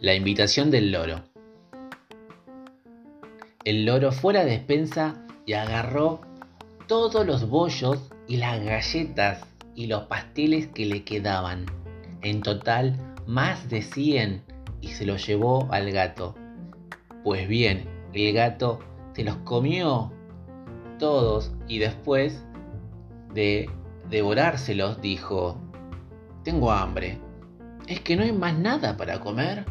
La invitación del loro. El loro fue a la despensa y agarró todos los bollos y las galletas y los pasteles que le quedaban. En total, más de 100 y se los llevó al gato. Pues bien, el gato se los comió todos y después de devorárselos dijo, tengo hambre. ¿Es que no hay más nada para comer?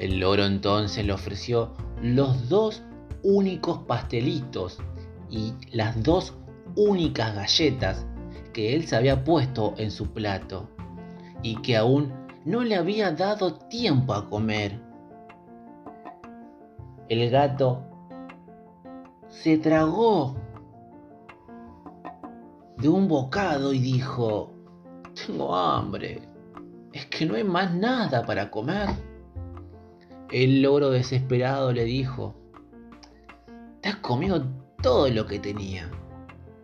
El loro entonces le ofreció los dos únicos pastelitos y las dos únicas galletas que él se había puesto en su plato y que aún no le había dado tiempo a comer. El gato se tragó de un bocado y dijo, tengo hambre, es que no hay más nada para comer. El loro desesperado le dijo, te has comido todo lo que tenía.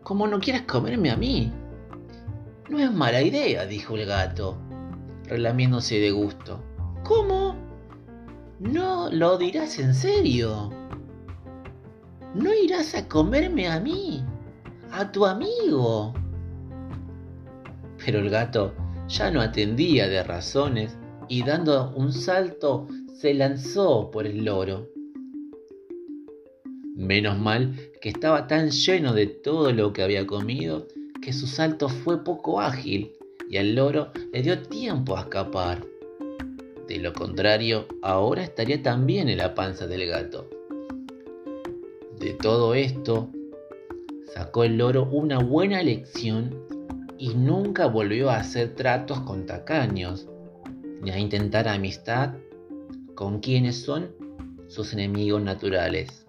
Como no quieres comerme a mí. No es mala idea, dijo el gato, relamiéndose de gusto. ¿Cómo? ¿No lo dirás en serio? ¿No irás a comerme a mí? ¿A tu amigo? Pero el gato ya no atendía de razones y dando un salto se lanzó por el loro. Menos mal que estaba tan lleno de todo lo que había comido que su salto fue poco ágil y al loro le dio tiempo a escapar. De lo contrario, ahora estaría también en la panza del gato. De todo esto, sacó el loro una buena lección y nunca volvió a hacer tratos con tacaños, ni a intentar amistad con quienes son sus enemigos naturales.